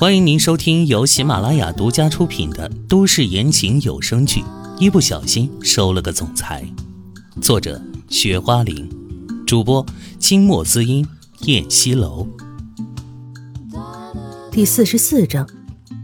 欢迎您收听由喜马拉雅独家出品的都市言情有声剧《一不小心收了个总裁》，作者：雪花玲，主播：清墨滋音、燕西楼。第四十四章，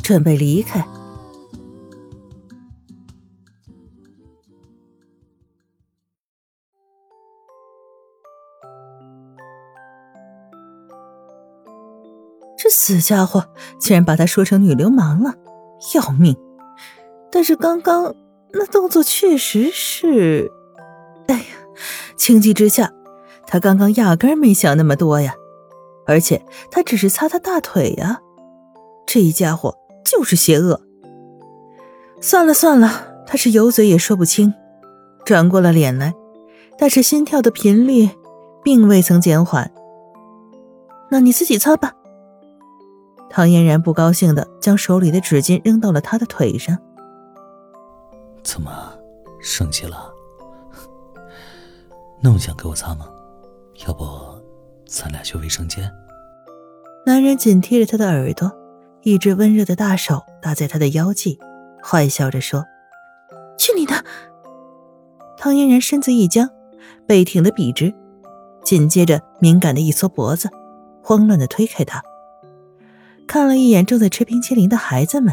准备离开。死家伙竟然把他说成女流氓了，要命！但是刚刚那动作确实是……哎呀，情急之下，他刚刚压根没想那么多呀。而且他只是擦他大腿呀，这一家伙就是邪恶。算了算了，他是有嘴也说不清。转过了脸来，但是心跳的频率并未曾减缓。那你自己擦吧。唐嫣然不高兴的将手里的纸巾扔到了他的腿上。怎么，生气了？那么想给我擦吗？要不，咱俩去卫生间？男人紧贴着她的耳朵，一只温热的大手搭在她的腰际，坏笑着说：“去你的！”唐嫣然身子一僵，背挺得笔直，紧接着敏感的一缩脖子，慌乱的推开他。看了一眼正在吃冰淇淋的孩子们，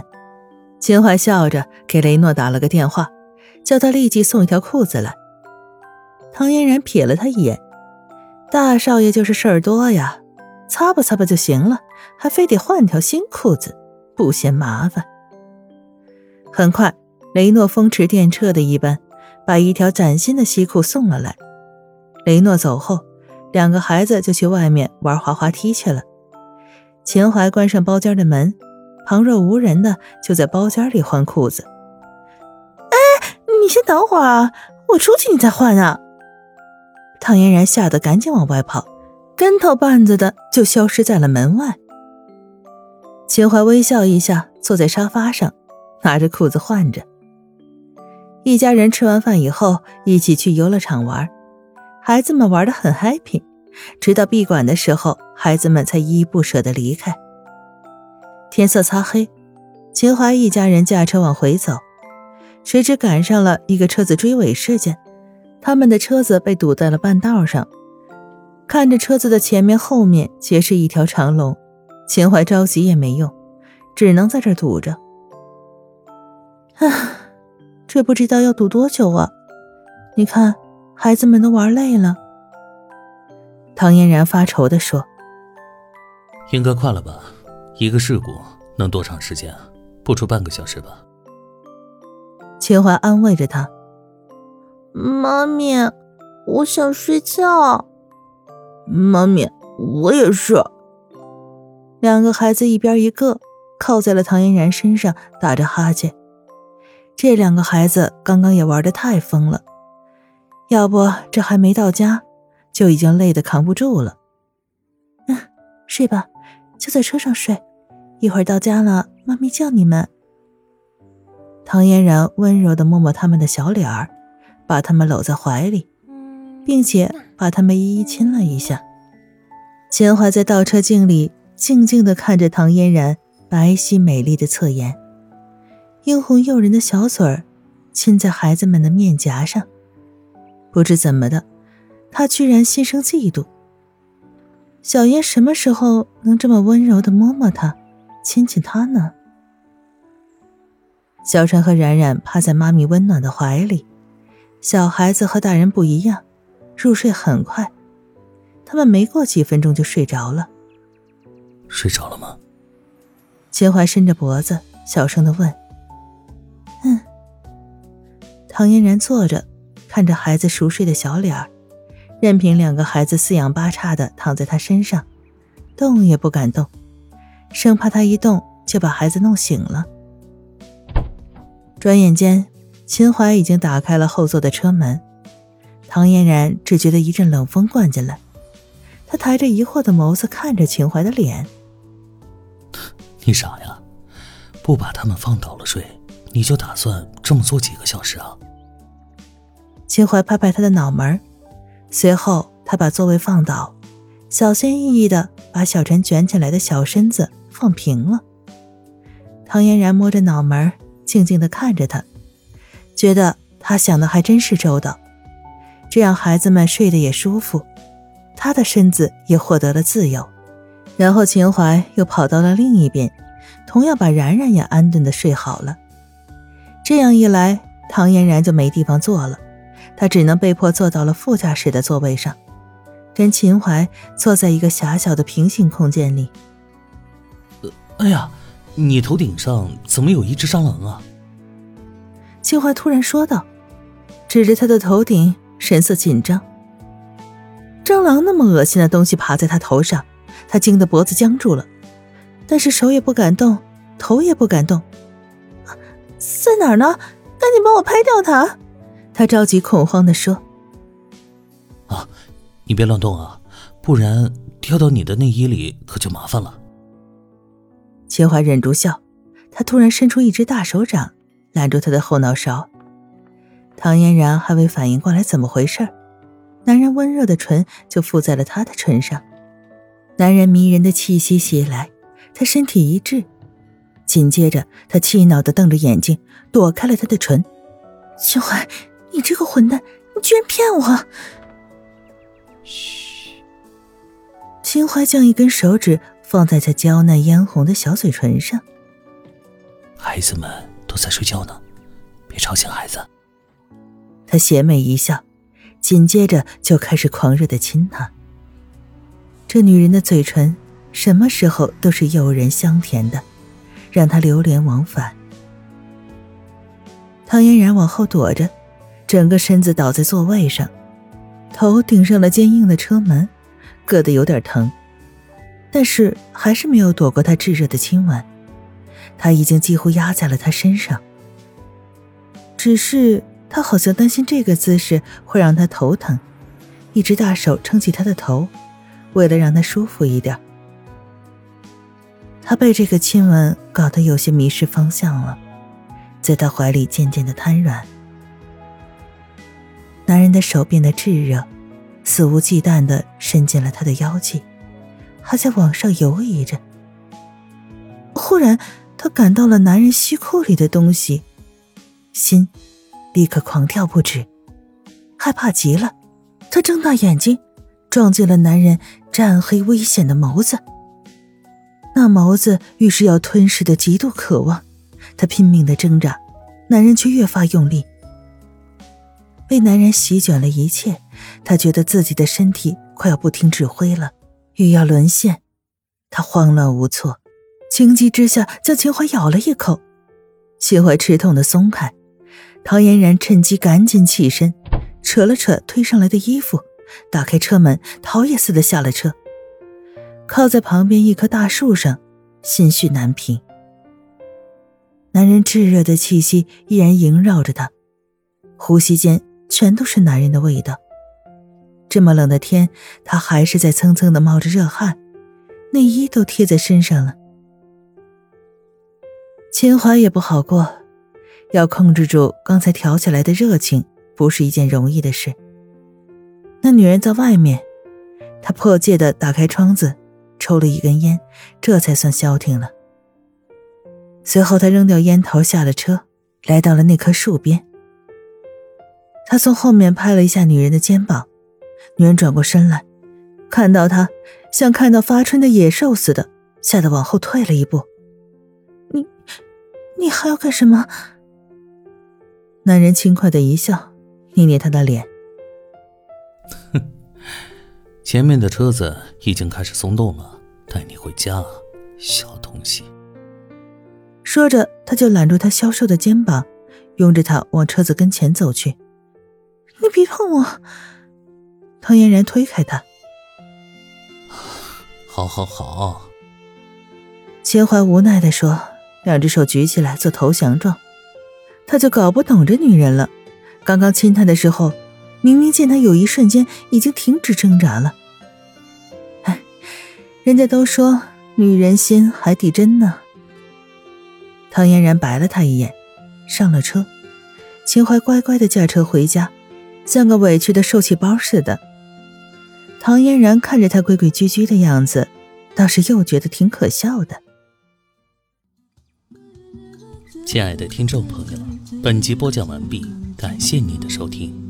秦淮笑着给雷诺打了个电话，叫他立即送一条裤子来。唐嫣然瞥了他一眼，大少爷就是事儿多呀，擦吧擦吧就行了，还非得换条新裤子，不嫌麻烦。很快，雷诺风驰电掣的一般，把一条崭新的西裤送了来。雷诺走后，两个孩子就去外面玩滑滑梯去了。秦淮关上包间的门，旁若无人的就在包间里换裤子。哎，你先等会儿啊，我出去你再换啊！唐嫣然吓得赶紧往外跑，跟头绊子的就消失在了门外。秦淮微笑一下，坐在沙发上，拿着裤子换着。一家人吃完饭以后，一起去游乐场玩，孩子们玩的很 happy。直到闭馆的时候，孩子们才依依不舍地离开。天色擦黑，秦淮一家人驾车往回走，谁知赶上了一个车子追尾事件，他们的车子被堵在了半道上。看着车子的前面、后面皆是一条长龙，秦淮着急也没用，只能在这堵着。唉，这不知道要堵多久啊！你看，孩子们都玩累了。唐嫣然发愁的说：“应该快了吧？一个事故能多长时间啊？不出半个小时吧？”秦淮安慰着他：“妈咪，我想睡觉。”“妈咪，我也是。”两个孩子一边一个，靠在了唐嫣然身上，打着哈欠。这两个孩子刚刚也玩的太疯了，要不这还没到家。就已经累得扛不住了。嗯，睡吧，就在车上睡，一会儿到家了，妈咪叫你们。唐嫣然温柔的摸摸他们的小脸儿，把他们搂在怀里，并且把他们一一亲了一下。秦淮在倒车镜里静静的看着唐嫣然白皙美丽的侧颜，殷红诱人的小嘴儿亲在孩子们的面颊上，不知怎么的。他居然心生嫉妒。小燕什么时候能这么温柔的摸摸他，亲亲他呢？小川和冉冉趴在妈咪温暖的怀里，小孩子和大人不一样，入睡很快，他们没过几分钟就睡着了。睡着了吗？秦淮伸着脖子，小声的问。嗯。唐嫣然坐着，看着孩子熟睡的小脸儿。任凭两个孩子四仰八叉的躺在他身上，动也不敢动，生怕他一动就把孩子弄醒了。转眼间，秦淮已经打开了后座的车门，唐嫣然只觉得一阵冷风灌进来，他抬着疑惑的眸子看着秦淮的脸：“你傻呀？不把他们放倒了睡，你就打算这么坐几个小时啊？”秦淮拍拍他的脑门。随后，他把座位放倒，小心翼翼地把小陈卷起来的小身子放平了。唐嫣然摸着脑门，静静的看着他，觉得他想的还真是周到。这样孩子们睡得也舒服，他的身子也获得了自由。然后秦淮又跑到了另一边，同样把然然也安顿的睡好了。这样一来，唐嫣然就没地方坐了，她只能被迫坐到了副驾驶的座位上，跟秦淮坐在一个狭小的平行空间里。呃，哎呀，你头顶上怎么有一只蟑螂啊？秦淮突然说道，指着他的头顶，神色紧张。蟑螂那么恶心的东西爬在他头上。他惊得脖子僵住了，但是手也不敢动，头也不敢动。在哪儿呢？赶紧帮我拍掉它！他着急恐慌的说：“啊，你别乱动啊，不然掉到你的内衣里可就麻烦了。”秦淮忍住笑，他突然伸出一只大手掌揽住他的后脑勺。唐嫣然还未反应过来怎么回事，男人温热的唇就附在了她的唇上。男人迷人的气息袭来，他身体一滞，紧接着他气恼的瞪着眼睛，躲开了他的唇。秦淮，你这个混蛋，你居然骗我！嘘。秦淮将一根手指放在他娇嫩嫣红的小嘴唇上。孩子们都在睡觉呢，别吵醒孩子。他邪魅一笑，紧接着就开始狂热的亲她。这女人的嘴唇，什么时候都是诱人香甜的，让他流连忘返。唐嫣然往后躲着，整个身子倒在座位上，头顶上了坚硬的车门，硌得有点疼，但是还是没有躲过他炙热的亲吻。他已经几乎压在了他身上，只是他好像担心这个姿势会让他头疼，一只大手撑起他的头。为了让他舒服一点，他被这个亲吻搞得有些迷失方向了，在他怀里渐渐的瘫软。男人的手变得炙热，肆无忌惮的伸进了他的腰际，还在往上游移着。忽然，他感到了男人西裤里的东西，心立刻狂跳不止，害怕极了。他睁大眼睛。撞进了男人湛黑危险的眸子，那眸子愈是要吞噬的极度渴望，他拼命的挣扎，男人却越发用力。被男人席卷了一切，他觉得自己的身体快要不听指挥了，欲要沦陷，他慌乱无措，情急之下将秦淮咬了一口，秦淮吃痛的松开，唐嫣然趁机赶紧起身，扯了扯推上来的衣服。打开车门，逃也似的下了车，靠在旁边一棵大树上，心绪难平。男人炙热的气息依然萦绕着他，呼吸间全都是男人的味道。这么冷的天，他还是在蹭蹭的冒着热汗，内衣都贴在身上了。秦淮也不好过，要控制住刚才挑起来的热情，不是一件容易的事。那女人在外面，他迫切的打开窗子，抽了一根烟，这才算消停了。随后，他扔掉烟头，下了车，来到了那棵树边。他从后面拍了一下女人的肩膀，女人转过身来，看到他，像看到发春的野兽似的，吓得往后退了一步。你，你还要干什么？男人轻快的一笑，捏捏她的脸。哼，前面的车子已经开始松动了，带你回家，小东西。说着，他就揽住她消瘦的肩膀，拥着她往车子跟前走去。你别碰我！唐嫣然推开他。好好好。秦淮无奈的说，两只手举起来做投降状。他就搞不懂这女人了，刚刚亲她的时候。明明见她有一瞬间已经停止挣扎了，哎，人家都说女人心海底针呢。唐嫣然白了他一眼，上了车。秦淮乖乖的驾车回家，像个委屈的受气包似的。唐嫣然看着他规规矩矩的样子，倒是又觉得挺可笑的。亲爱的听众朋友，本集播讲完毕，感谢您的收听。